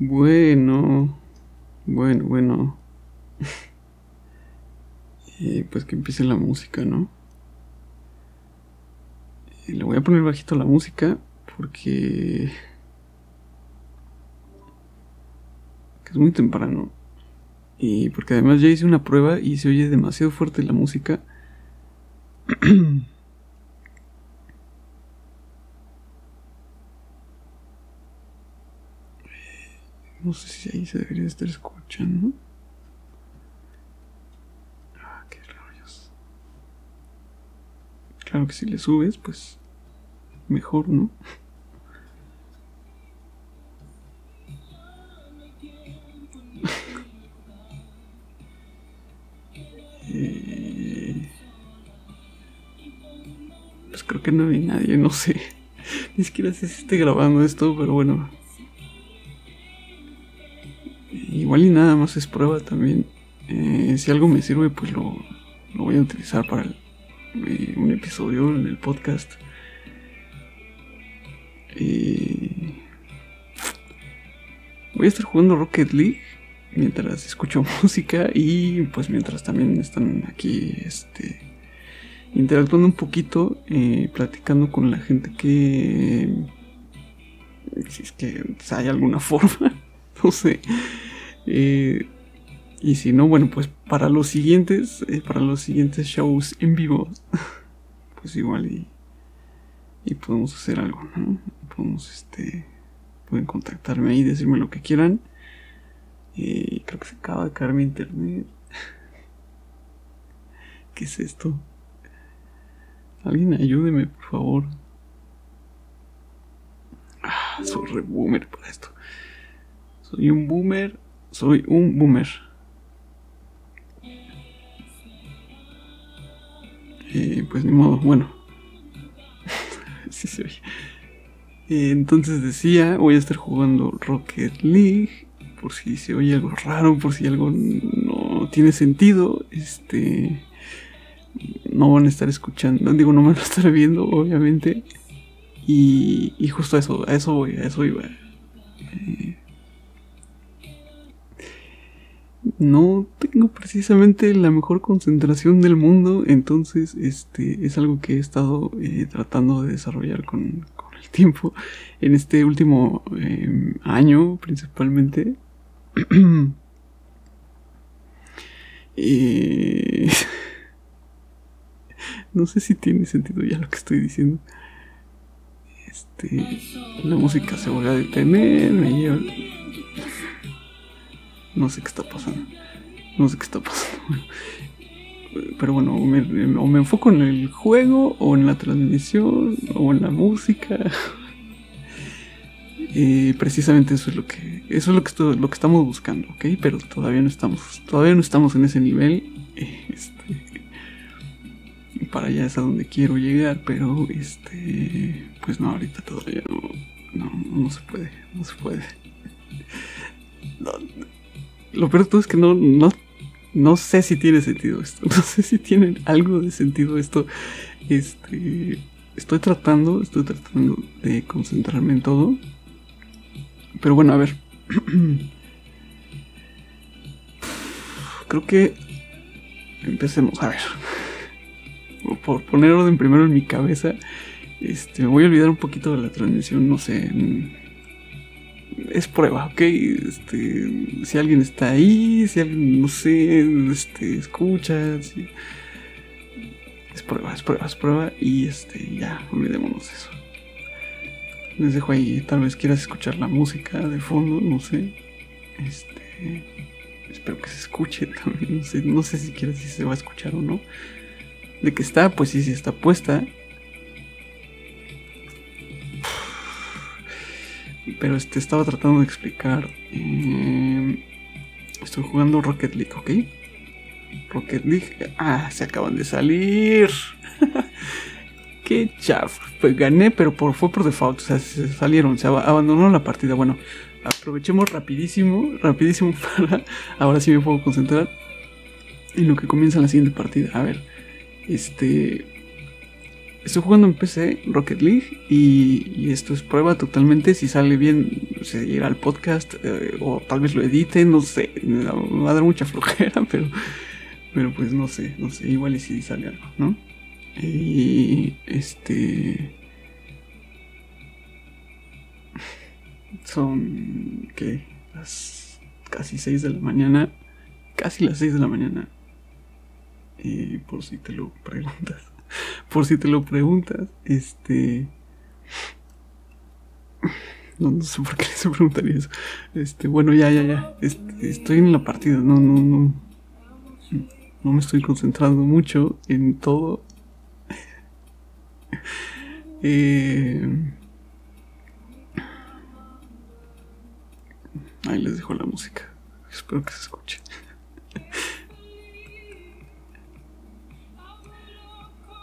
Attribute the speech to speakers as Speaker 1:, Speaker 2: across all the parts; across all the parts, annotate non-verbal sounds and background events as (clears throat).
Speaker 1: Bueno, bueno, bueno. y (laughs) pues que empiece la música, ¿no? Y le voy a poner bajito la música porque es muy temprano. Y porque además ya hice una prueba y se oye demasiado fuerte la música. (clears throat) No sé si ahí se debería estar escuchando. Ah, qué rayos. Claro que si le subes, pues mejor, ¿no? (laughs) Eh, pues creo que no hay nadie, no sé. Ni siquiera sé si esté grabando esto, pero bueno. Igual y nada más es prueba también. Eh, si algo me sirve, pues lo, voy a utilizar para eh, un episodio en el podcast. voy a estar jugando Rocket League mientras escucho (laughs) música y pues mientras también están aquí este interactuando un poquito eh, platicando con la gente que si es que hay alguna (laughs) forma no sé eh, y si no bueno pues para los siguientes eh, para los siguientes shows en vivo (laughs) pues igual y, podemos hacer algo no podemos este pueden contactarme ahí decirme lo que quieran y creo que se acaba de caer mi internet. (laughs) ¿Qué es esto? Alguien ayúdeme, por favor. Ah, soy re boomer para esto. Soy un boomer. Soy un boomer. Pues ni modo, bueno. (laughs) sí se oye. Entonces decía, voy a estar jugando Rocket League por si se oye algo raro, por si algo no tiene sentido, este no van a estar escuchando, digo, no van a estar viendo, obviamente. Y, y justo a eso, a eso voy, a eso iba. Eh, no tengo precisamente la mejor concentración del mundo, entonces este es algo que he estado eh, tratando de desarrollar con, con, el tiempo en este último eh, año principalmente y... (clears throat) (laughs) no sé si tiene sentido ya lo que estoy diciendo. Este, la música se vuelve a detener, No sé qué está pasando. No sé qué está pasando. Pero bueno, o me, o me enfoco en el juego, o en la transmisión, o en la música, y precisamente eso es lo que eso es lo que lo que estamos buscando, ¿ok? Pero todavía no estamos todavía no estamos en ese nivel. Este, para allá es a donde quiero llegar, pero este pues no ahorita todavía no no, se puede, no se puede. Lo peor de todo es que no no no sé si tiene sentido esto, (laughs) no sé si tiene algo de sentido esto. Este estoy tratando, estoy tratando de concentrarme en todo pero bueno, a ver. (clears throat) Creo que empecemos. A ver. Por poner orden primero en mi cabeza. Este, me voy a olvidar un poquito de la transmisión, no sé. Es prueba, ¿ok? Este, si alguien está ahí, si alguien, no sé, este, escucha. Es prueba, es prueba, es prueba. Y este, ya, olvidémonos eso. Les dejo ahí, tal vez quieras escuchar la música de fondo, no sé. Este. Espero que se escuche también. No sé, no sé siquiera si se va a escuchar o no. De que está, pues sí, sí está puesta. Pero este estaba tratando de explicar. Eh, estoy jugando Rocket League, ¿ok? Rocket League. Ah, se acaban de salir. (laughs) qué chaf. Pues gané, pero por, fue por default. O sea, se salieron, se abandonó la partida. Bueno, aprovechemos rapidísimo, rapidísimo (laughs) para. Ahora sí me puedo concentrar en lo que comienza la siguiente partida. A ver, este. Estoy jugando en PC Rocket League y, esto es prueba totalmente si sale bien se irá al podcast eh, o tal vez lo edite, no sé, me va a dar mucha (laughs) flojera, pero pero pues no sé, no sé, igual y si sale algo, ¿no? Y este son que las casi 6 de la mañana, casi las 6 de la mañana. Y por si te lo preguntas (laughs) por si te lo preguntas, este... No, sé por qué se preguntaría eso. Este, bueno, ya, ya, ya. Este, estoy en la partida, no, no, no. No me estoy concentrando mucho en todo. (laughs) eh, ahí les dejo la música. Espero que se escuche.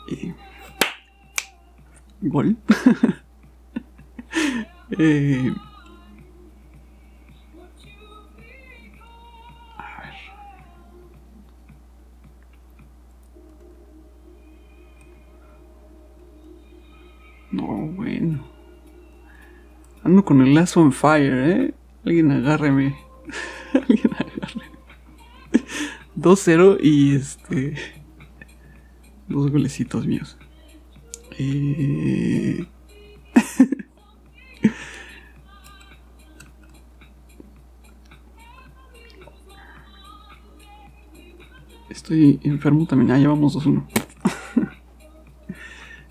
Speaker 1: Y... Gol. (laughs) eh... No, bueno. Ando con el lazo on fire, ¿eh? Alguien agárreme. (laughs) Alguien agárreme. (laughs) 2-0 y este dos golecitos míos. Eh... (laughs) Estoy enfermo también. Ah, ya vamos 2-1.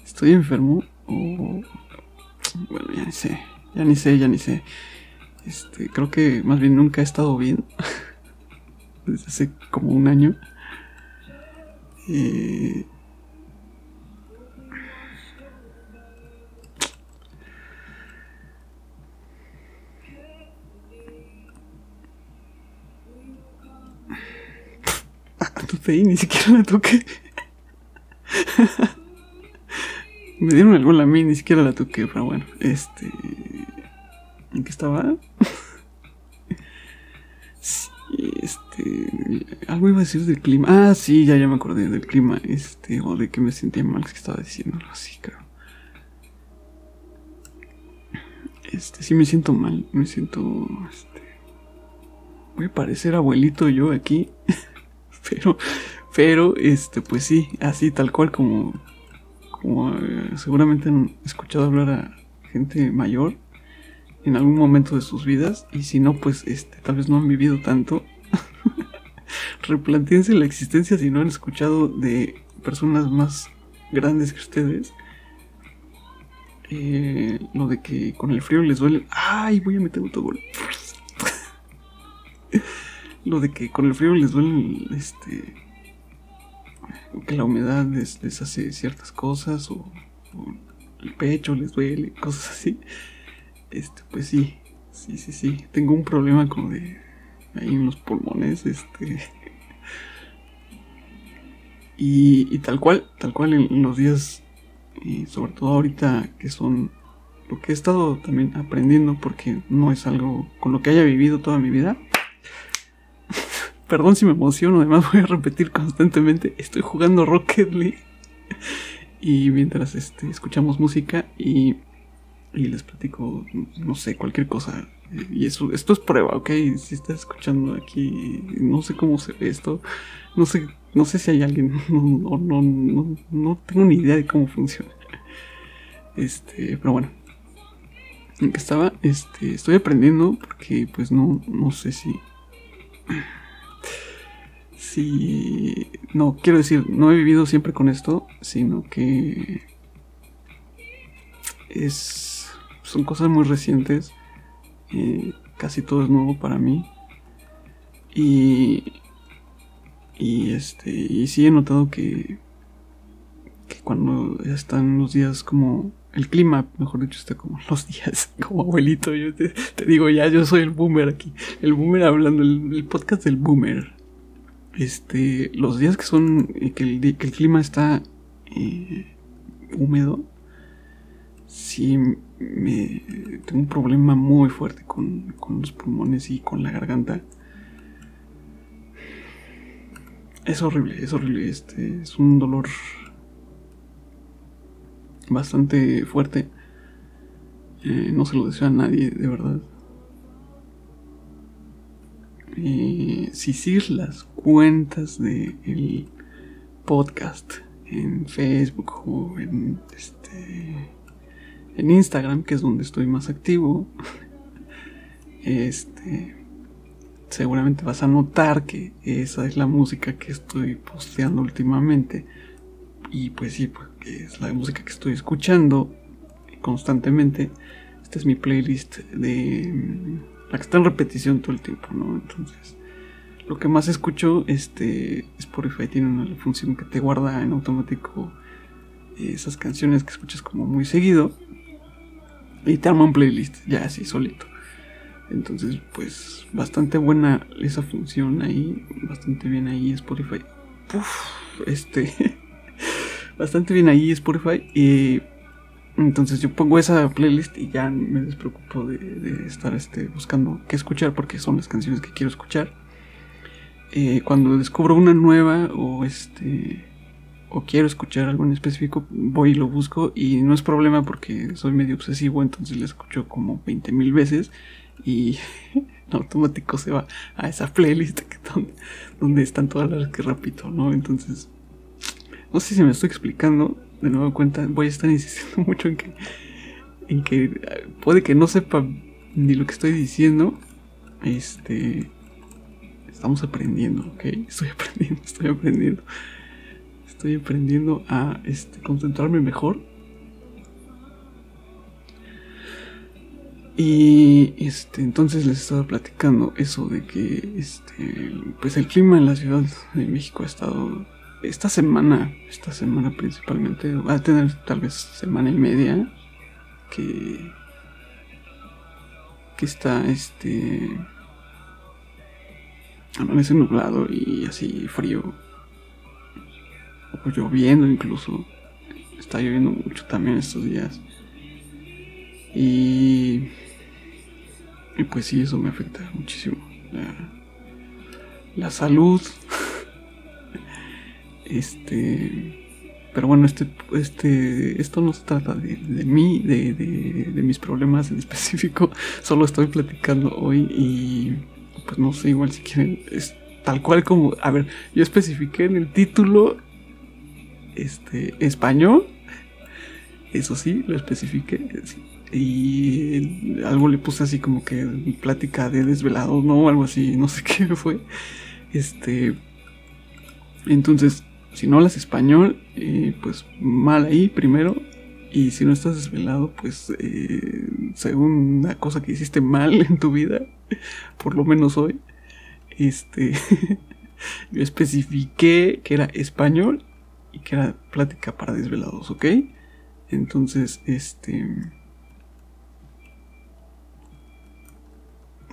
Speaker 1: Estoy enfermo. Bueno, ya ni sé. Ya ni sé, ya ni sé. Este, creo que más bien nunca he estado bien. (laughs) Desde hace como un año. Eh, ni siquiera la toqué. Me dieron el gol a mí, ni siquiera la toqué, pero bueno, este. ¿En qué estaba? Este. Algo iba a decir del clima. Ah, sí, ya, ya me acordé del clima. Este, o de que me sentía mal, que estaba diciendo así, creo. Este, sí me siento mal, me siento. Este. Voy a parecer abuelito yo aquí. (laughs) (laughs) pero, pero, este, pues sí, así tal cual como, eh, seguramente han escuchado hablar a gente mayor en algún momento de sus vidas y si no, pues, este, tal vez no han vivido tanto. (laughs) Replanteense la existencia si no han escuchado de personas más grandes que ustedes. Eh, lo de que con el frío les duele. ¡Ay! Voy a meter autogol (laughs) lo de que con el frío les duele este que la humedad les, hace ciertas cosas o, el pecho les duele (laughs) cosas así. Este pues sí sí sí sí. Tengo un problema como de ahí en los pulmones este. Y, tal cual tal cual en los días y sobre todo ahorita que son lo que he estado también aprendiendo porque no es algo con lo que haya vivido toda mi vida Perdón si me emociono, además voy a repetir constantemente, estoy jugando Rocket League. y mientras este, escuchamos música y, y les platico, no sé, cualquier cosa. Y eso, esto es prueba, ¿ok? Si estás escuchando aquí, no sé cómo se ve esto, no sé, no sé si hay alguien, (laughs) no, no, no, no tengo ni idea de cómo funciona. Este, pero bueno, en que estaba, este, estoy aprendiendo porque pues no, no sé si Sí, no, quiero decir, no he vivido siempre con esto, sino que es, son cosas muy recientes, eh, casi todo es nuevo para mí. Y, y este, y sí he notado que, que cuando están los días como el clima, mejor dicho, está como los días, (laughs) como abuelito. Yo te, digo, ya, yo soy el boomer aquí. El boomer hablando, el podcast del boomer este, los días que son, eh, que el, que el clima está eh, húmedo, sí me tengo un problema muy fuerte con, con los pulmones y con la garganta. Es horrible, es horrible. Este es un dolor bastante fuerte. Eh, no se lo deseo a nadie, de verdad. Si sigues las cuentas del el podcast en Facebook o en este en Instagram, que es donde estoy más activo, (laughs) este seguramente vas a notar que esa es la música que estoy posteando últimamente. Y pues sí, pues es la música que estoy escuchando constantemente. Esta es mi playlist de mm, la que está en repetición todo el tiempo, ¿no? Entonces, lo que más escucho, este Spotify tiene una función que te guarda en automático esas canciones que escuchas como muy seguido y te arma un playlist ya así solito. Entonces, pues bastante buena esa función ahí, bastante bien ahí Spotify. este, (laughs) bastante bien ahí Spotify. Y entonces yo pongo esa playlist y ya me despreocupo de, estar este, buscando qué escuchar porque son las canciones que quiero escuchar. Eh, cuando descubro una nueva o este o quiero escuchar algo en específico, voy y lo busco y no es problema porque soy medio obsesivo, entonces la escucho como 20 mil veces y (laughs) en automático se va a esa playlist (laughs) donde, están todas las que repito, ¿no? Entonces, no sé si me estoy explicando, de nuevo cuenta, voy a estar (laughs) insistiendo mucho en que, en que eh, puede que no sepa ni lo que estoy diciendo, este, estamos aprendiendo, ¿ok? Estoy (laughs) aprendiendo, estoy aprendiendo. Estoy aprendiendo a este, concentrarme mejor Y este, entonces les estaba platicando eso de que este, pues el clima en la Ciudad de México ha estado esta semana, esta semana principalmente, va a tener tal vez semana y media que que está este amanece nublado y así frío o lloviendo incluso está lloviendo mucho también estos días y y pues sí, eso me afecta muchísimo. La, salud. (laughs) este. Pero bueno, este, este, esto no se trata de, mí, de, de, mis problemas en específico. (laughs) Solo estoy platicando hoy y pues no sé, igual si quieren, es tal cual como, a ver, yo especifiqué en el título, este, español. Eso sí, lo especifiqué y algo le puse así como que plática de desvelado, ¿no? Algo así, no sé (laughs) qué fue. Este. Entonces, si no hablas español, eh, pues mal ahí primero. Y si no estás desvelado, pues eh, según una cosa que hiciste mal (laughs) en tu vida, (laughs) por lo menos hoy, este, (laughs) yo especifiqué que era español y que era plática para desvelados, ¿ok? Entonces, este...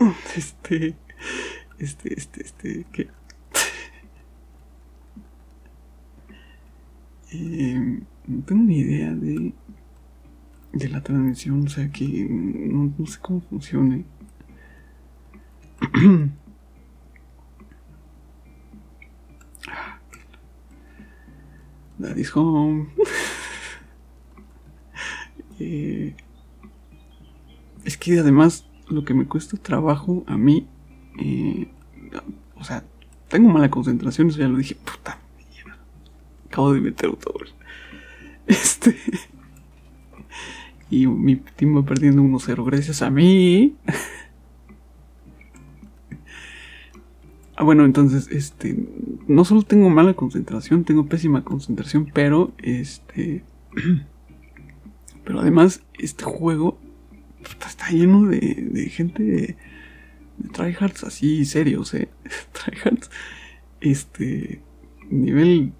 Speaker 1: (laughs) Este. Este, este, este. ¿Qué? eh, no tengo ni idea de. De la transmisión, o sea que no, no sé cómo funcione. (clears throat) Daddy's home. (laughs) eh, es que además lo que me cuesta trabajo a mí, eh, o sea, tengo mala concentración, eso ya lo dije, puta acabo de meter todo. (laughs) Este. Y mi team va perdiendo 1-0 gracias a mí. (laughs) ah, bueno, entonces, este. No solo tengo mala concentración, tengo pésima concentración, pero este. (clears throat) pero además, este juego está lleno de, gente de, tryhards así serios, eh. (laughs) tryhards, este, nivel,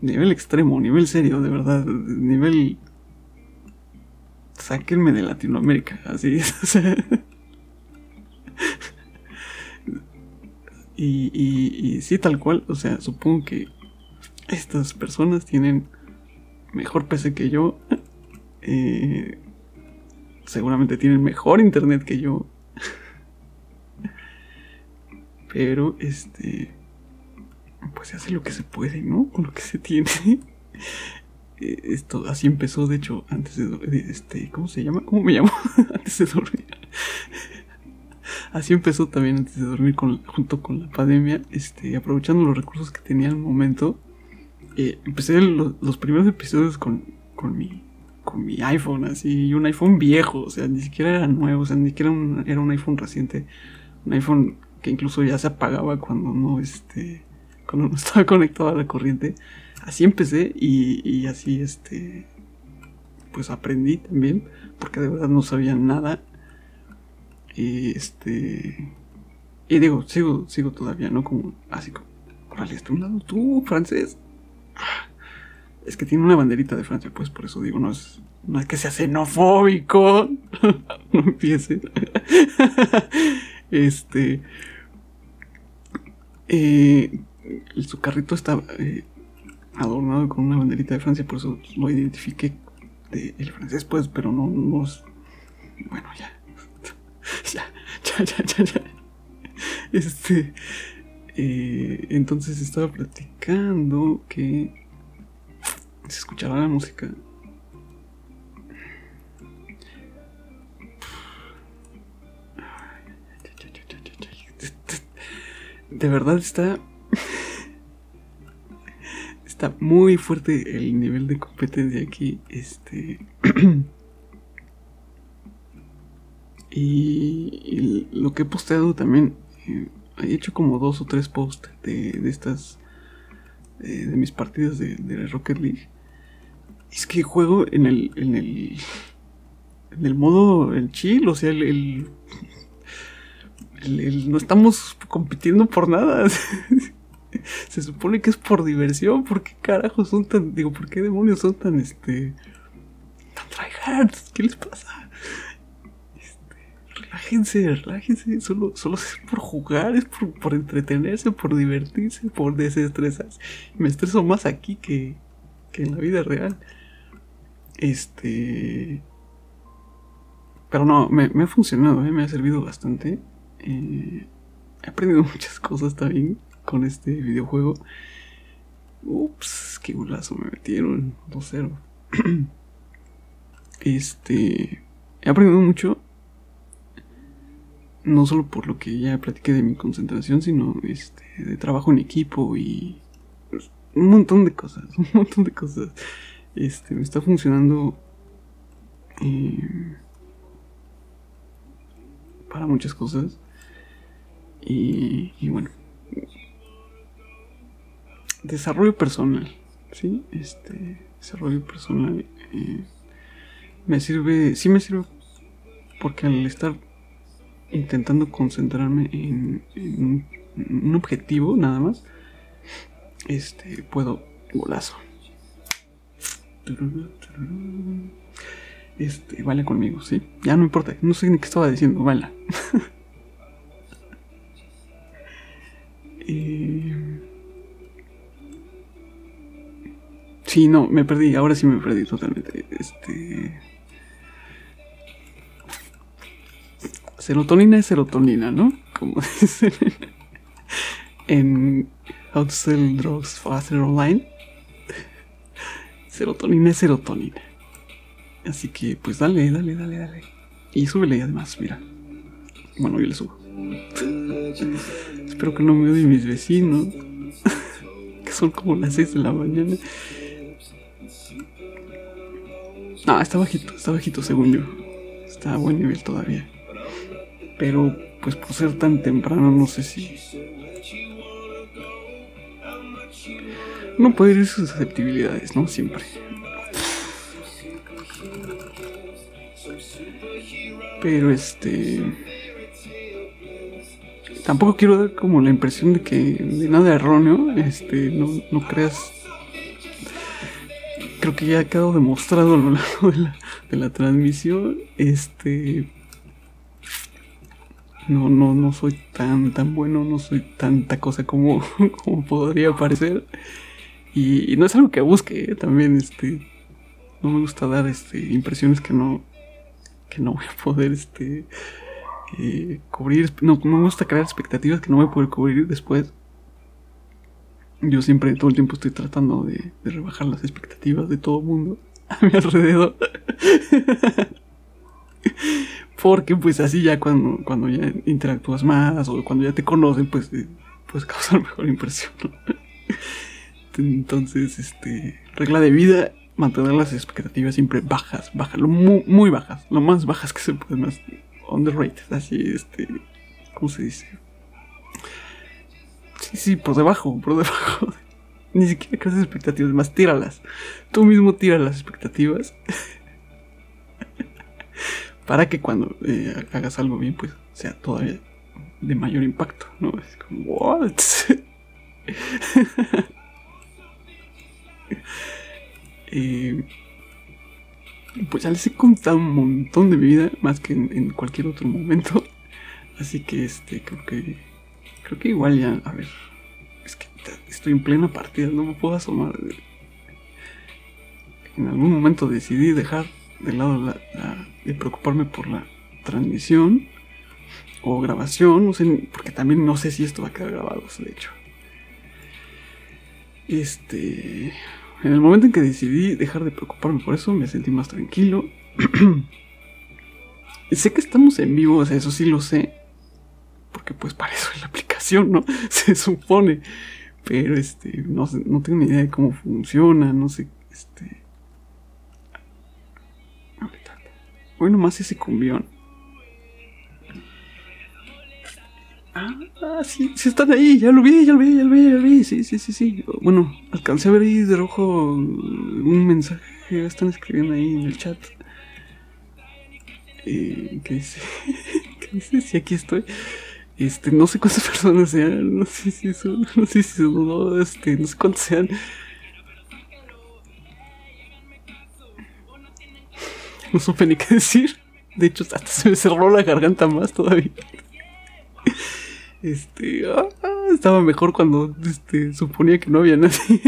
Speaker 1: nivel extremo, nivel serio, de verdad, nivel, sáquenme de Latinoamérica, así, (laughs) y, sí, tal cual, o sea, supongo que estas personas tienen mejor PC que yo. Eh, seguramente tienen mejor internet que yo. Pero, este, pues se hace lo que se puede, ¿no? Con lo que se tiene. eh, esto así empezó, de hecho, antes de, este, ¿cómo se llama? ¿Cómo me llamo? (laughs) antes de dormir. Así empezó también antes de dormir junto con la pandemia, este, aprovechando los recursos que tenía al momento. Eh, empecé los primeros episodios con, con mi con iPhone, así, un iPhone viejo, o sea, ni siquiera era nuevo, o sea, ni siquiera era un iPhone reciente, un iPhone que incluso ya se apagaba cuando no, este, cuando no (laughs) estaba conectado a la corriente. Así empecé y, y así, este, pues aprendí también, porque de verdad no sabía nada. Y este, y digo, sigo, sigo todavía, ¿no? Como, así como, órale, está un lado tú, francés. Ah, es que tiene una banderita de Francia, pues por eso digo, no es, no es que sea xenofóbico. (laughs) no empiece. (laughs) este. Eh, su carrito está eh, adornado con una banderita de Francia, por eso lo identifiqué de el francés, pues, pero no, no bueno, ya. Ya, ya, ya, ya, ya. Este. Eh, entonces estaba platicando que se escuchaba la música. De verdad está. Está muy fuerte el nivel de competencia aquí. Este. (clears throat) y, lo que he posteado también. Eh, he hecho como dos o tres posts de, de estas. De, mis partidas de, de Rocket League. Es que juego en el. en el. en el modo. el chill, o sea, el. el, no estamos compitiendo por nada. (laughs) Se supone que es por diversión. ¿Por qué carajos son tan. digo, ¿por qué demonios son tan este. tan tryhards? ¿Qué les pasa? Relájense, relájense. Solo, solo es por jugar, es por, por entretenerse, por divertirse, por desestresarse. Me estreso más aquí que, que en la vida real. Este. Pero no, me, ha funcionado, ¿eh? me ha servido bastante. Eh, he aprendido (laughs) muchas cosas también con este videojuego. Ups, qué golazo me metieron. 2-0. (clears throat) este. He aprendido mucho. No solo por lo que ya platiqué de mi concentración, sino este, de trabajo en equipo y. Pues, un montón de cosas. (laughs) Un montón de cosas. Este, me está funcionando eh, para muchas cosas. Y, y, bueno, desarrollo personal, ¿sí? Este, desarrollo personal eh, me sirve, sí me sirve porque al estar intentando concentrarme en, un, objetivo nada más, este, puedo, golazo. Este, baila conmigo, ¿sí? Ya no importa, no sé ni qué estaba diciendo, baila. (laughs) eh... Sí, no, me perdí, ahora sí me perdí totalmente. Este. Serotonina es serotonina, ¿no? Como (laughs) dicen en How to Sell Drugs Faster Online. Serotonina es serotonina. Así que, pues dale, dale, dale, dale. Y súbele además, mira. Bueno, yo le subo. Espero que no me odien mis vecinos. (laughs) que son como las 6 de la mañana. No, está bajito, está bajito según yo. Está a buen nivel todavía. Pero, pues por ser tan temprano, no sé si no puede ir sus susceptibilidades, ¿no? Siempre. Pero este. Tampoco quiero dar como la impresión de que de nada erróneo, este, no, no creas. Creo que ya ha quedado demostrado a lo largo de la, de la transmisión. Este. No, no, no soy tan, tan bueno, no soy tanta cosa como, (laughs) como podría parecer. Y, no es algo que busque, ¿eh? también este no me gusta dar este impresiones que no que no voy a poder este eh, cubrir, no, me gusta crear expectativas que no voy a poder cubrir después. yo siempre todo el tiempo estoy tratando de, rebajar las expectativas de todo mundo (laughs) a mi alrededor. (laughs) Porque pues así ya cuando, cuando ya interactúas más o cuando ya te conocen, pues eh, puedes causar (laughs) mejor impresión. Entonces, este, regla de vida, mantener las expectativas siempre bajas, bajas, muy, muy bajas, lo más bajas que se pueden, más underrated, así, este, ¿cómo se dice? Sí, sí, por debajo, por debajo. (laughs) Ni siquiera creas expectativas, más tíralas. Tú mismo tira las expectativas. Para que cuando eh, hagas algo bien, pues sea todavía de mayor impacto, ¿no? Es como, ¿what? (laughs) eh, pues ya les he contado un montón de mi vida, más que en, cualquier otro momento. Así que este, creo que. Creo que igual ya. A ver. Es que estoy en plena partida, no me puedo asomar. En algún momento decidí dejar de lado la, de preocuparme por la transmisión o grabación, no sé, porque también no sé si esto va a quedar grabado, de hecho. Este, en el momento en que decidí dejar de preocuparme por eso, me sentí más tranquilo. (clears throat) sé que estamos en vivo, o sea, eso sí lo sé, porque pues para eso es la aplicación, ¿no? (laughs) Se supone. Pero este, no, no tengo ni idea de cómo funciona, no sé, este, Hoy nomás ese cumbión. Ah, sí, sí están ahí, ya lo vi, ya lo vi, ya lo vi, ya lo vi, sí, sí, sí, sí. Bueno, alcancé a ver ahí de rojo un mensaje que están escribiendo ahí en el chat. Eh, ¿Qué dice? (laughs) ¿Qué dice? Sí, aquí estoy. Este, no sé cuántas (laughs) personas sean, no sé si son, no sé si son, no, este, no sé cuántas sean. (laughs) no supe ni qué decir. De hecho, hasta se me cerró la garganta más todavía. Este, ah, estaba mejor cuando este, suponía que no había nadie.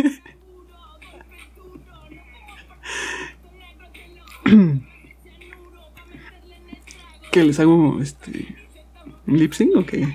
Speaker 1: ¿Qué les hago este lip sync o qué?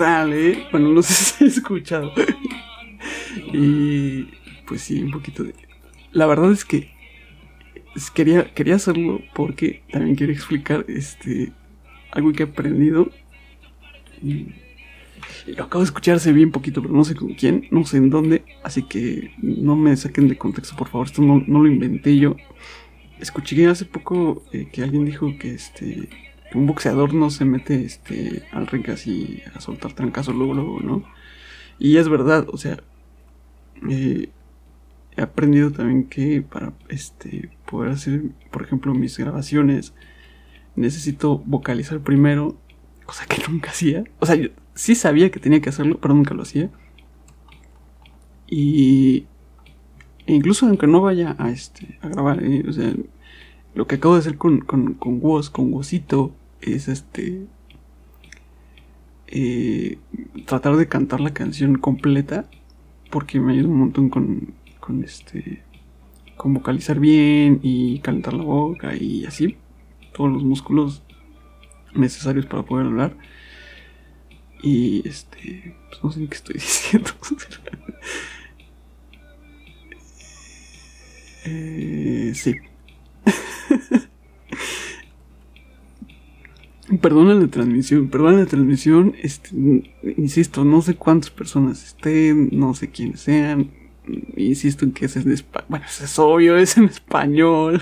Speaker 1: ¿Qué tal, eh? Bueno, no sé (laughs) si has escuchado. y pues sí, un poquito de... La verdad es que quería, quería hacerlo porque también quiero explicar este algo que he aprendido. Y, lo acabo de escuchar hace bien poquito, pero no sé con quién, no sé en dónde. Así que no me saquen de contexto, por favor. Esto no, lo inventé yo. Escuché hace poco eh, que alguien dijo que este un boxeador no se mete este, al ring así a soltar trancazos luego, luego, ¿no? Y es verdad, o sea, eh, he aprendido también que para este, poder hacer, por ejemplo, mis grabaciones, necesito vocalizar primero, cosa que (laughs) nunca hacía. O sea, yo sí sabía que tenía que hacerlo, pero nunca lo hacía. Y e incluso aunque no vaya a, este, a grabar, eh, o sea, lo que acabo de hacer con, con, con Woz, con es este. Eh, tratar de cantar la canción completa. Porque me ayuda un montón con, con este. con vocalizar bien y calentar la boca y así. Todos los músculos necesarios para poder hablar. Y este. Pues no sé qué estoy (laughs) diciendo. eh, sí. (laughs) Perdona la transmisión, perdona la transmisión, este, insisto, no sé cuántas personas estén, no sé quiénes sean, insisto en que es en español, bueno, es obvio, es en español.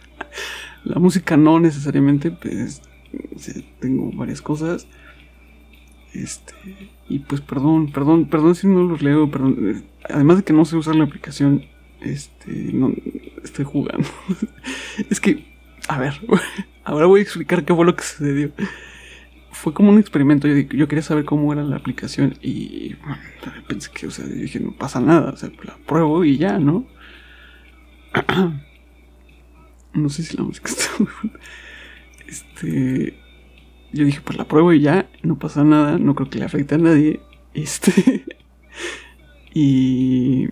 Speaker 1: (laughs) la música no necesariamente, pues, tengo varias cosas, este, y pues perdón, perdón, perdón si no los leo, perdón, además de que no sé usar la aplicación, este, no, estoy jugando. (laughs) es que, a ver, (laughs) ahora voy a explicar qué fue lo que sucedió. Fue como un experimento, yo, quería saber cómo era la aplicación y pensé que, o sea, dije, no pasa nada, o sea, la pruebo y ya, ¿no? (clears throat) no sé si la música (laughs) está muy Este, yo dije, pues la pruebo y ya, no pasa nada, no creo que le afecte a nadie. (laughs) Este, y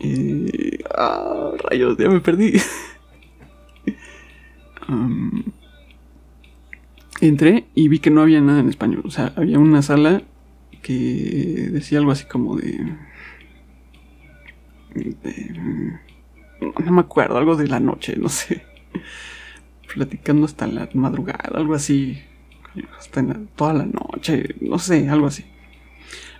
Speaker 1: eh, ah, rayos, ya me perdí. Entré y vi que no había nada en español. O sea, había una sala que decía algo así como de, no me acuerdo, algo de la noche, no sé. Platicando hasta la madrugada, algo así. Hasta toda la noche, no sé, algo así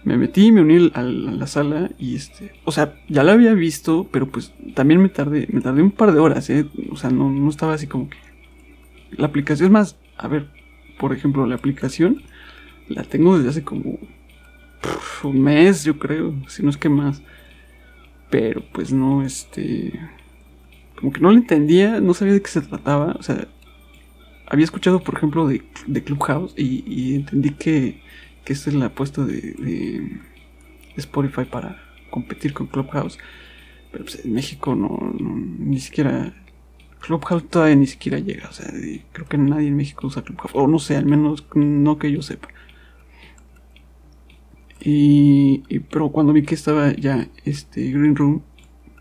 Speaker 1: me metí, me uní a la sala y este, o sea, ya la había visto, pero pues también me tardé, me tardé un par de horas, ¿eh? O sea, no, no estaba así como que... La aplicación es más, a ver, por ejemplo, la aplicación la tengo desde hace como un mes, yo creo, si no es que más. Pero pues no, este... Como que no la entendía, no sabía de qué se trataba, o sea, había escuchado, por ejemplo, de, de Clubhouse y, entendí que que esta es la apuesta de, Spotify para competir con Clubhouse. Pero pues, en México no, ni siquiera Clubhouse todavía ni siquiera llega. O sea, creo que nadie en México usa Clubhouse. O no sé, al menos no que yo sepa. Y, pero cuando vi que estaba ya este Green Room,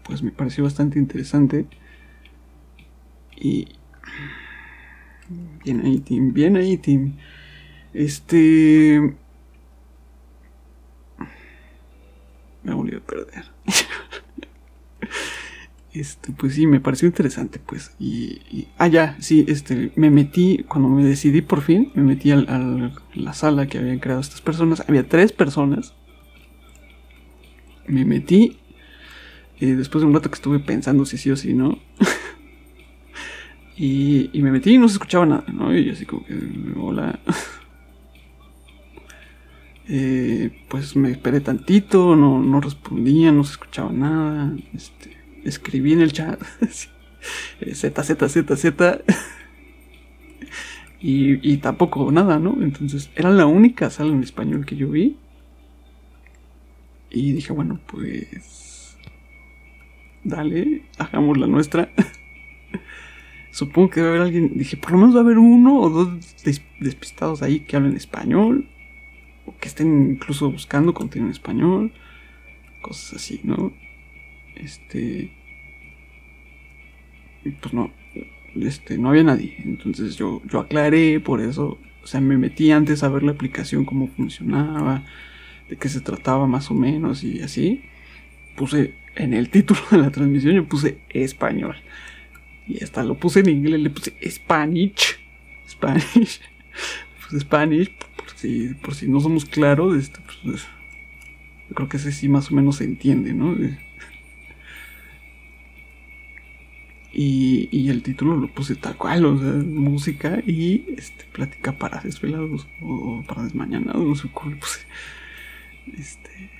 Speaker 1: pues me pareció bastante interesante. Y. Bien ahí, Tim. Bien ahí, Tim. Este. me volvió a perder. Este, pues sí, me pareció interesante, pues. Y, ah, ya, sí, este, me metí, cuando me decidí por fin, me metí a la sala que habían creado estas personas. Había tres personas. Me metí. Y después de un rato que estuve pensando si sí o si no. (laughs) y, y me metí y no se escuchaba nada, ¿no? Y así como que, hola. (laughs) Eh, pues me esperé tantito, no, no respondía, no se escuchaba nada. Este, escribí en el chat (laughs) Z, Z, Z, Z. y, y tampoco nada, ¿no? Entonces era la única sala en español que yo vi. Y dije, bueno, pues. Dale, hagamos la nuestra. (laughs) Supongo que va a haber alguien. Dije, por lo menos va a haber uno o dos despistados ahí que hablen español o que estén incluso buscando contenido en español, cosas así, ¿no? Este. Pues no, este, no había nadie. Entonces yo, yo aclaré por eso. O sea, me metí antes a ver la aplicación, cómo funcionaba, de qué se trataba más o menos y así. Puse en el título de la transmisión, yo puse español. Y hasta lo puse en inglés, le puse Spanish. Spanish. (laughs) Pues Spanish, si, por si no somos claros, este, pues, yo creo que ese sí más o menos se entiende, ¿no? Y, y, el título lo puse tal cual, o sea, música y este, plática para desvelados o, para desmañanados, no sé cómo puse. Este.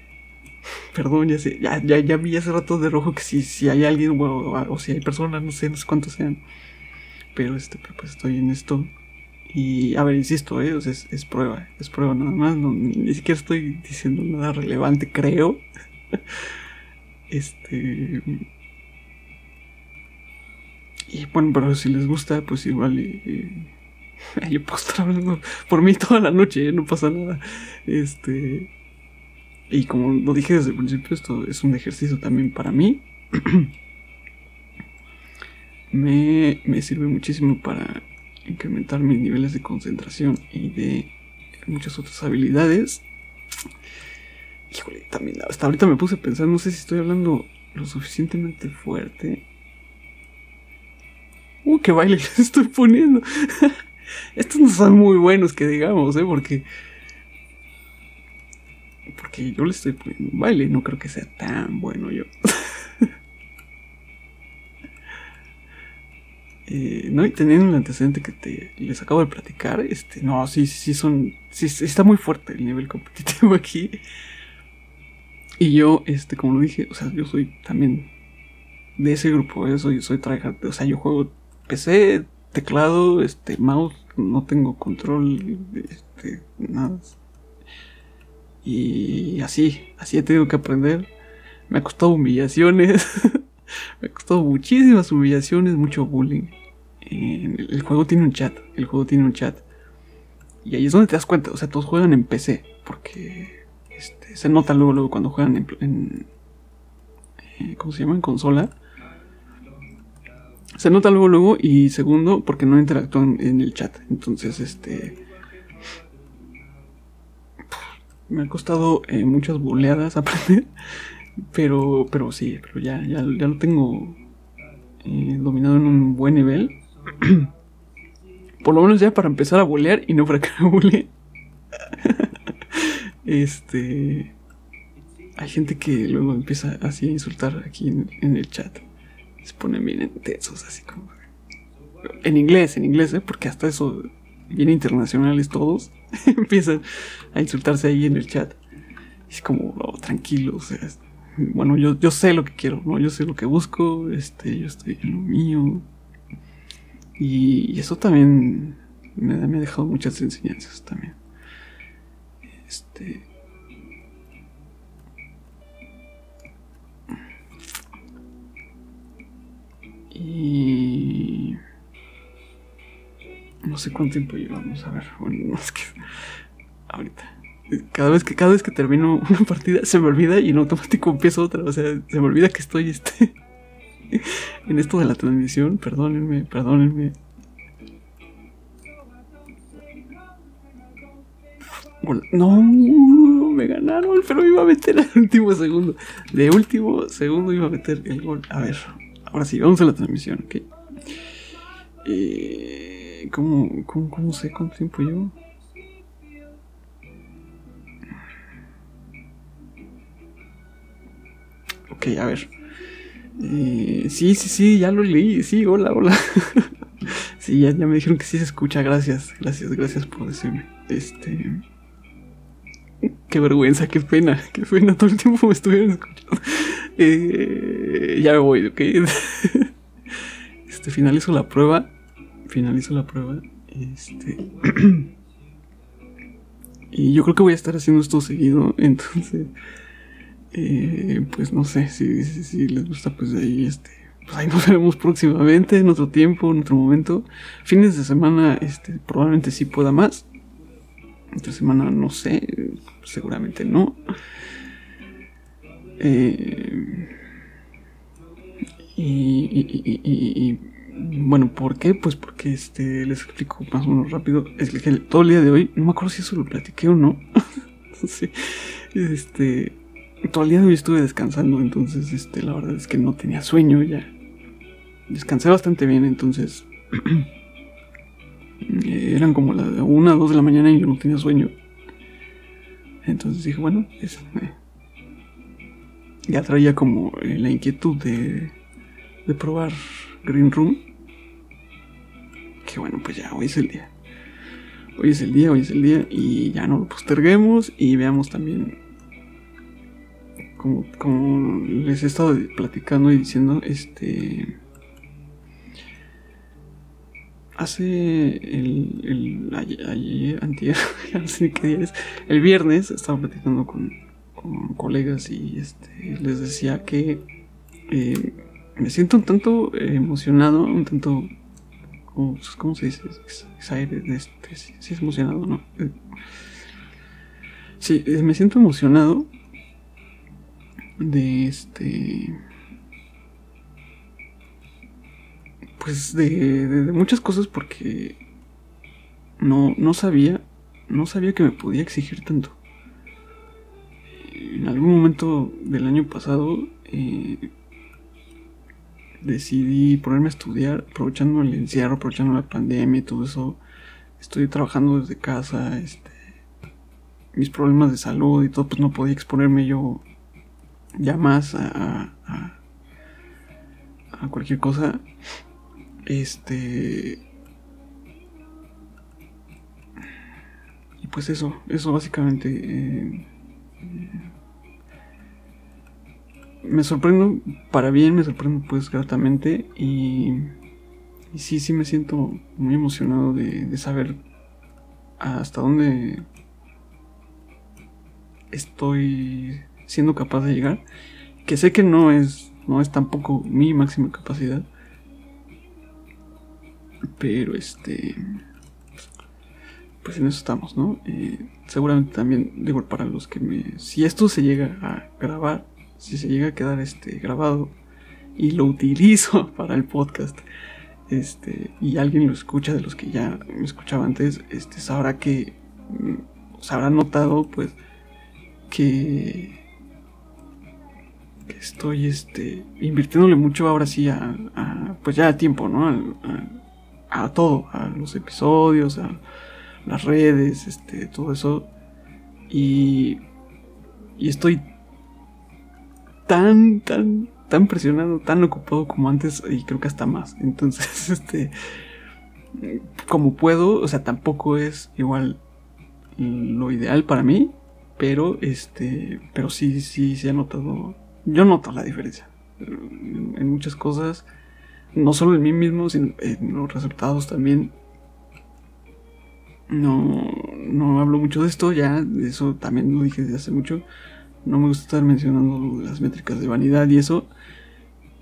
Speaker 1: Perdón, ya sé, ya, ya, ya vi hace rato de rojo que si, si hay alguien o, o, si hay personas, no sé, no sé cuántos sean. Pero este, pues estoy en esto Y a ver, insisto, ¿eh? es, prueba, es prueba nada más. ni siquiera estoy diciendo nada relevante, creo. (laughs) este. Y bueno, pero si les gusta, pues igual. yo puedo estar hablando por mí toda la noche, ¿eh? no pasa nada. Este. Y como lo dije desde el principio, esto es un ejercicio también para mí. (clears throat) me, me sirve muchísimo para incrementar mis niveles de concentración y de muchas otras habilidades. Híjole, también hasta ahorita me puse a pensar, no sé si estoy hablando lo suficientemente fuerte. Uh, qué baile (laughs) les estoy poniendo. (laughs) Estos no son muy buenos que digamos, ¿eh? Porque... Porque yo le estoy poniendo un baile, no creo que sea tan bueno yo. (laughs) Eh, no, y teniendo el antecedente que te les acabo de platicar, este, no, sí, sí, son, sí, está muy fuerte el nivel competitivo aquí. Y yo, este, como lo dije, o sea, yo soy también de ese grupo, ¿eh? soy, soy tryhard, o sea, yo juego PC, teclado, este, mouse, no tengo control, este, nada. Y así, así he tenido que aprender. Me ha costado humillaciones. (laughs) Me ha costado muchísimas humillaciones, mucho bullying. el juego tiene un chat, el juego tiene un chat. Y ahí es donde te das cuenta, o sea, todos juegan en PC, porque este, se nota luego, luego cuando juegan en, eh, ¿cómo se llama? En consola. Se nota luego, luego, y segundo, porque no interactúan en el chat. Entonces, este... Me ha costado eh, muchas boleadas (laughs) aprender. Pero, pero sí, pero ya, ya, ya lo tengo eh, dominado en un buen nivel. (clears throat) Por lo menos ya para empezar a bolear y no para que bolee. este. Hay gente que luego empieza así a insultar aquí en, el chat. Se ponen bien intensos, así como. En inglés, en inglés, ¿eh? porque hasta eso, bien internacionales todos, (laughs) empiezan a insultarse ahí en el chat. es como, oh, tranquilo, o sea, bueno, yo, yo sé lo que quiero, ¿no? Yo sé lo que busco, este, yo estoy en lo mío. Y, eso también me, me, ha dejado muchas enseñanzas también. Este. Y. No sé cuánto tiempo llevamos, a ver, bueno, (laughs) no es que. Ahorita cada vez que cada vez que termino (laughs) una partida se me olvida y en automático empiezo otra, o sea, se me olvida que estoy este (laughs) en esto de la transmisión, perdónenme, perdónenme. no, me ganaron, pero iba a meter al último segundo. De último segundo iba a meter el gol. A ver, ahora sí, vamos a la transmisión, ¿ok? Eh, ¿cómo, cómo, ¿Cómo sé cuánto tiempo llevo? Ok, a ver. Eh, sí, sí, sí, ya lo leí. Sí, hola, hola. (laughs) sí, ya, me dijeron que sí se escucha. Gracias, gracias, gracias por decirme. Este. Qué vergüenza, qué pena, qué pena. Todo el tiempo me estuvieron escuchando. Eh, ya me voy, ok. (laughs) este, finalizo la prueba. Finalizo la prueba. Este. (clears throat) y yo creo que voy a estar haciendo esto seguido. (laughs) Entonces. Eh, pues no sé, si, si, les gusta, pues ahí este. Pues ahí nos (laughs) veremos próximamente, en otro tiempo, en otro momento. Fines de semana, este, probablemente sí pueda más. Entre semana no sé, seguramente no. Eh, y, bueno, ¿por qué? Pues porque este, les explico más o menos rápido. Es que todo el día de hoy, no me acuerdo si eso lo platiqué o no. (laughs) sí, este todo el día de hoy estuve descansando, entonces este, la verdad es que no tenía sueño ya. Descansé bastante bien, entonces (clears throat) eran como las una o dos de la mañana y yo no tenía sueño. Entonces dije, bueno, eh, ya traía como eh, la inquietud de, de probar Green Room. Que bueno, pues ya, hoy es el día. Hoy es el día, hoy es el día y ya no lo posterguemos y veamos también como, les he estado platicando y diciendo, este... hace el, el ayer, antier, (laughs) no sé qué día es, el viernes estaba platicando con, con colegas y este, les decía que eh, me siento un tanto emocionado, un tanto, ¿cómo, se dice? Este, sí, es emocionado, ¿no? Eh, sí, me siento emocionado de este pues de, muchas cosas porque no, no sabía, no sabía que me podía exigir tanto. En algún momento del año pasado eh, decidí ponerme a estudiar, aprovechando el encierro, aprovechando la pandemia y todo eso. Estoy trabajando desde casa, este, mis problemas de salud y todo, pues no podía exponerme yo ya más a, cualquier cosa. Este. Y pues eso, eso básicamente. Eh, me sorprendo, para bien, me sorprendo pues gratamente y, sí, sí me siento muy emocionado de, de saber hasta dónde estoy siendo capaz de llegar. Que sé que no es, no es tampoco mi máxima capacidad pero este. Pues en eso estamos, ¿no? Seguramente también, digo, para los que me. Si esto se llega a grabar, si se llega a quedar este grabado y lo utilizo (laughs) para el podcast, este, y alguien lo escucha de los que ya me escuchaba antes, este, sabrá que. Mm, se habrá notado, pues, que que estoy este invirtiéndole mucho ahora sí a, pues ya a tiempo no a, a todo, a los episodios, a las redes, este, todo eso. Y, y estoy tan, tan, tan presionado, tan ocupado como antes y creo que hasta más. Entonces, (laughs) este, como puedo, o sea, tampoco es igual lo ideal para mí, pero este, pero sí, sí, se ha notado, yo noto la diferencia en muchas cosas no solo en mí mismo, sino en los resultados también. No, no hablo mucho de esto, ya, eso también lo dije desde hace mucho. No me gusta estar mencionando las métricas de vanidad y eso,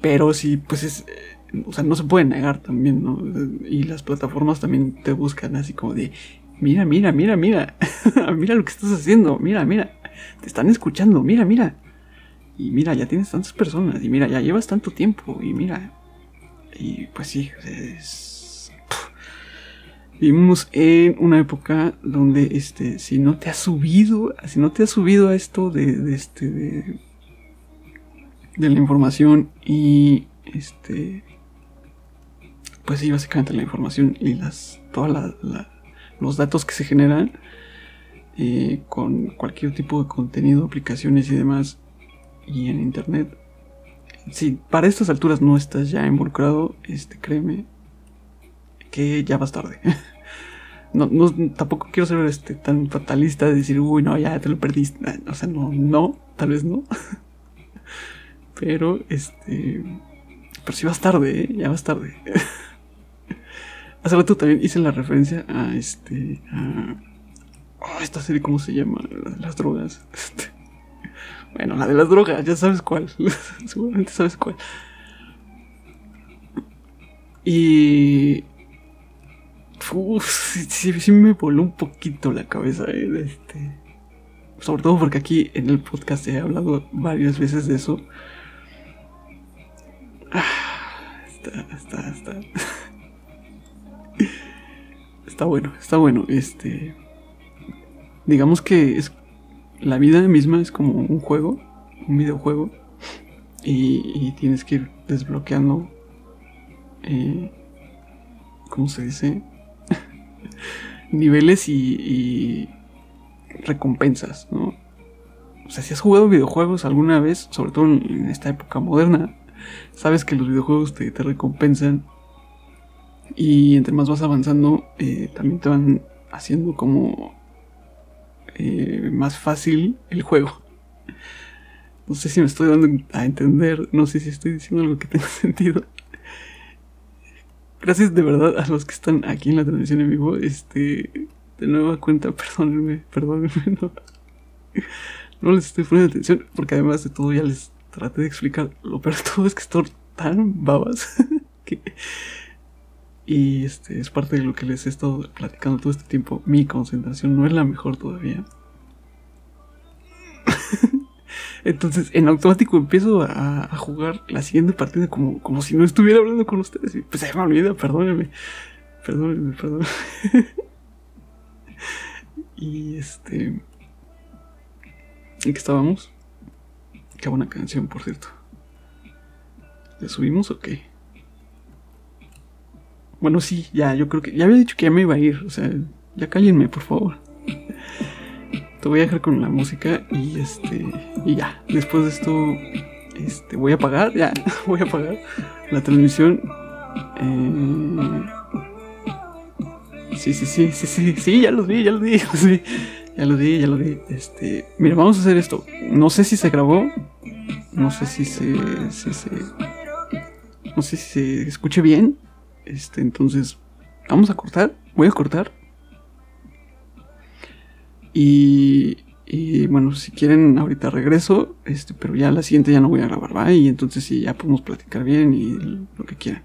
Speaker 1: pero sí, pues es, o sea, no se puede negar también, ¿no? Y las plataformas también te buscan así como de, mira, mira, mira, mira, (laughs) mira lo que estás haciendo, mira, mira, te están escuchando, mira, mira. Y mira, ya tienes tantas personas, y mira, ya llevas tanto tiempo, y mira, y pues sí, es... Vivimos en una época donde este, si no te has subido, si no te has subido a esto de, este, de, la información y este, pues sí, básicamente la información y las, todos los datos que se generan eh, con cualquier tipo de contenido, aplicaciones y demás y en internet si para estas alturas no estás ya involucrado, este, créeme que ya vas tarde. (laughs) No, tampoco quiero ser este, tan fatalista de decir, uy, no, ya te lo perdiste. O sea, no, no, tal vez no. (laughs) Pero, este. Pero si vas tarde, ¿eh? ya vas tarde. (laughs) Hace rato también hice la referencia a este. a. Oh, esta serie, ¿cómo se llama? Las drogas. Este. Bueno, la de las drogas, ya sabes cuál. Seguramente sabes cuál. Y. Uf, sí, me voló un poquito la cabeza. Eh, este, sobre todo porque aquí en el podcast he hablado varias veces de eso. Ah, está, está, está. (laughs) está bueno, está bueno. Este. Digamos que es la vida misma es como un juego, un videojuego, y, tienes que ir desbloqueando, eh, ¿cómo se dice? Niveles y, recompensas, ¿no? O sea, si has jugado videojuegos alguna vez, sobre todo en, esta época moderna, sabes que los videojuegos te, recompensan y entre más vas avanzando, eh, también te van haciendo como eh, más fácil el juego. No sé si me estoy dando a entender, no sé si estoy diciendo algo que tenga (laughs) sentido. Gracias de verdad a los que están aquí en la transmisión en vivo. Este, de nueva cuenta, (laughs) perdónenme, perdónenme, (laughs) no, les estoy poniendo atención porque además de todo ya les traté de explicar. Lo peor de todo es que estoy tan babas (laughs) que... Y este es parte de lo que les he estado platicando todo este tiempo. Mi concentración no es la mejor todavía. Entonces, en automático empiezo a, jugar la siguiente partida como, como si no estuviera hablando con ustedes. Y pues se me olvida, perdónenme. Perdónenme, perdónenme. (laughs) y este. ¿En qué estábamos? Qué buena canción, por cierto. ¿Le subimos o qué? Bueno, sí, ya, yo creo que. Ya había dicho que ya me iba a ir. O sea, ya cállenme, por favor. (laughs) Te voy a dejar con la música y este. Y ya. Después de esto. Este. Voy a apagar. Ya. (laughs) Voy a apagar la transmisión. Eh, sí, sí, sí, sí, sí. Sí, ya los vi, ya los vi, ya los vi. Ya lo vi, (laughs) ya lo vi. Este. Mira, vamos a hacer esto. No sé si se grabó. No sé si se. Si se no sé si se escuche bien. Este, entonces, vamos a cortar. Voy a cortar. Y, bueno, si quieren, ahorita regreso. Este, pero ya la siguiente ya no voy a grabar, ¿va? Y entonces sí, ya podemos platicar bien y lo que quieran.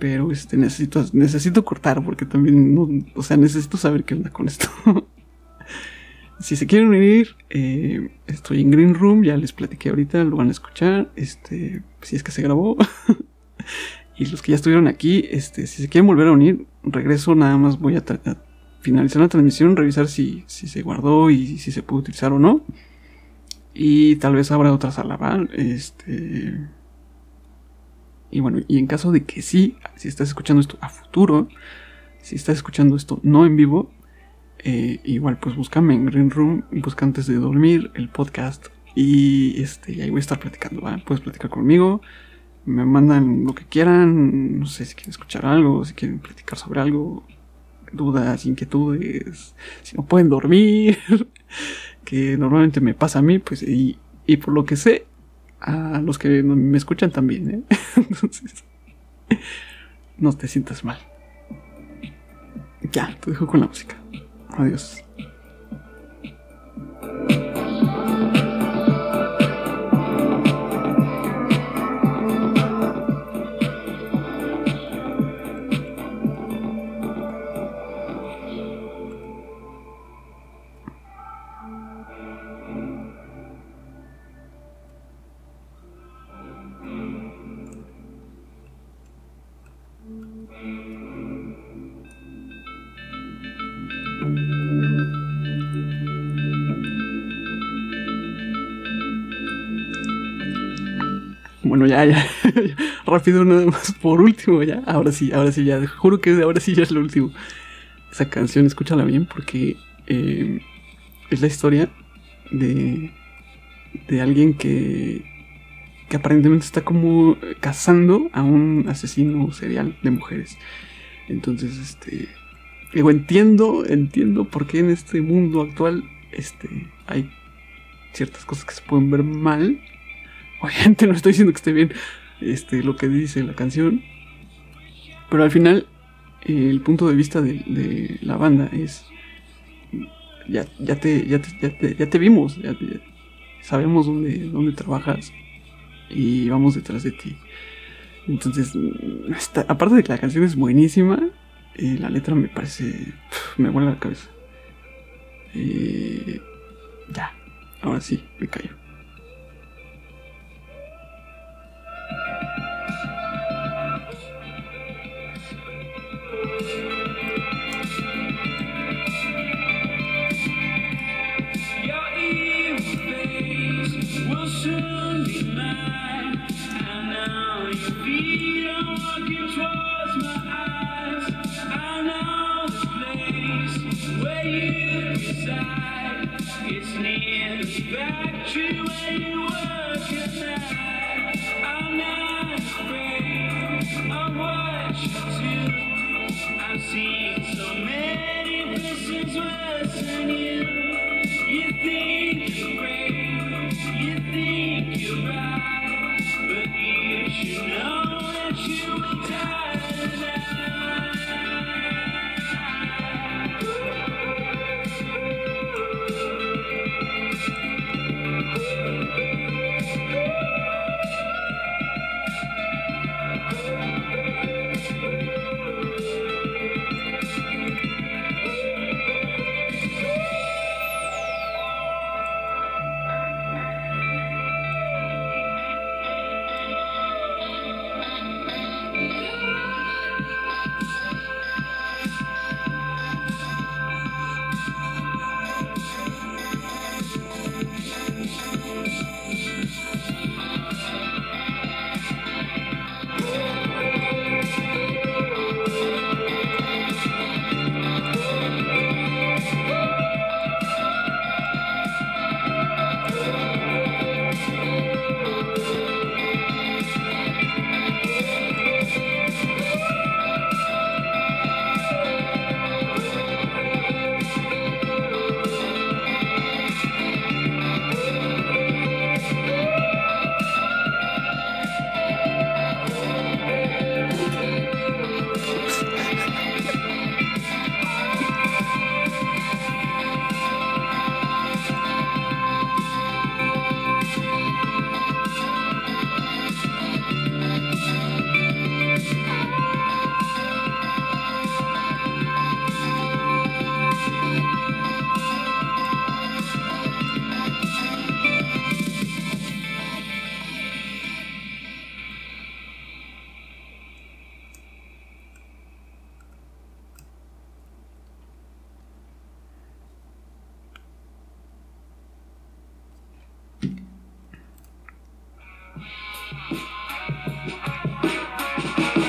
Speaker 1: Pero este, necesito, necesito cortar porque también, no, o sea, necesito saber qué onda con esto. (laughs) si se quieren unir, eh, estoy en Green Room, ya les platiqué ahorita, lo van a escuchar. Este, si es que se grabó. (laughs) Y los que ya estuvieron aquí, este, si se quieren volver a unir, regreso, nada más voy a, finalizar la transmisión, revisar si, si, se guardó y si se puede utilizar o no. Y tal vez habrá otra sala, ¿vale? Este. Y bueno, y en caso de que sí, si estás escuchando esto a futuro, si estás escuchando esto no en vivo, eh, igual pues búscame en Green Room, busca antes de dormir el podcast y este, ahí voy a estar platicando, ¿va? Puedes platicar conmigo, me mandan lo que quieran, no sé si quieren escuchar algo, si quieren platicar sobre algo, dudas, inquietudes, si no pueden dormir, (laughs) que normalmente me pasa a mí, pues, y, y por lo que sé, a los que me escuchan también, ¿eh? (laughs) Entonces, no te sientas mal. Ya, te dejo con la música. Adiós. (laughs) Rápido nada más. Por último, ya. Ahora sí, ahora sí, ya. Juro que ahora sí ya es lo último. Esa canción, escúchala bien porque eh, es la historia de, de alguien que, que aparentemente está como cazando a un asesino serial de mujeres. Entonces, este... Digo, entiendo, entiendo por qué en este mundo actual este, hay ciertas cosas que se pueden ver mal Obviamente no estoy diciendo que esté bien este, lo que dice la canción. Pero al final, el punto de vista de, la banda es. Ya, ya, te, ya, te, ya, te, vimos, ya sabemos dónde, dónde trabajas y vamos detrás de ti. Entonces, aparte de que la canción es buenísima, eh, la letra me parece. me vuela la cabeza. Eh, ya, ahora sí, me callo. You.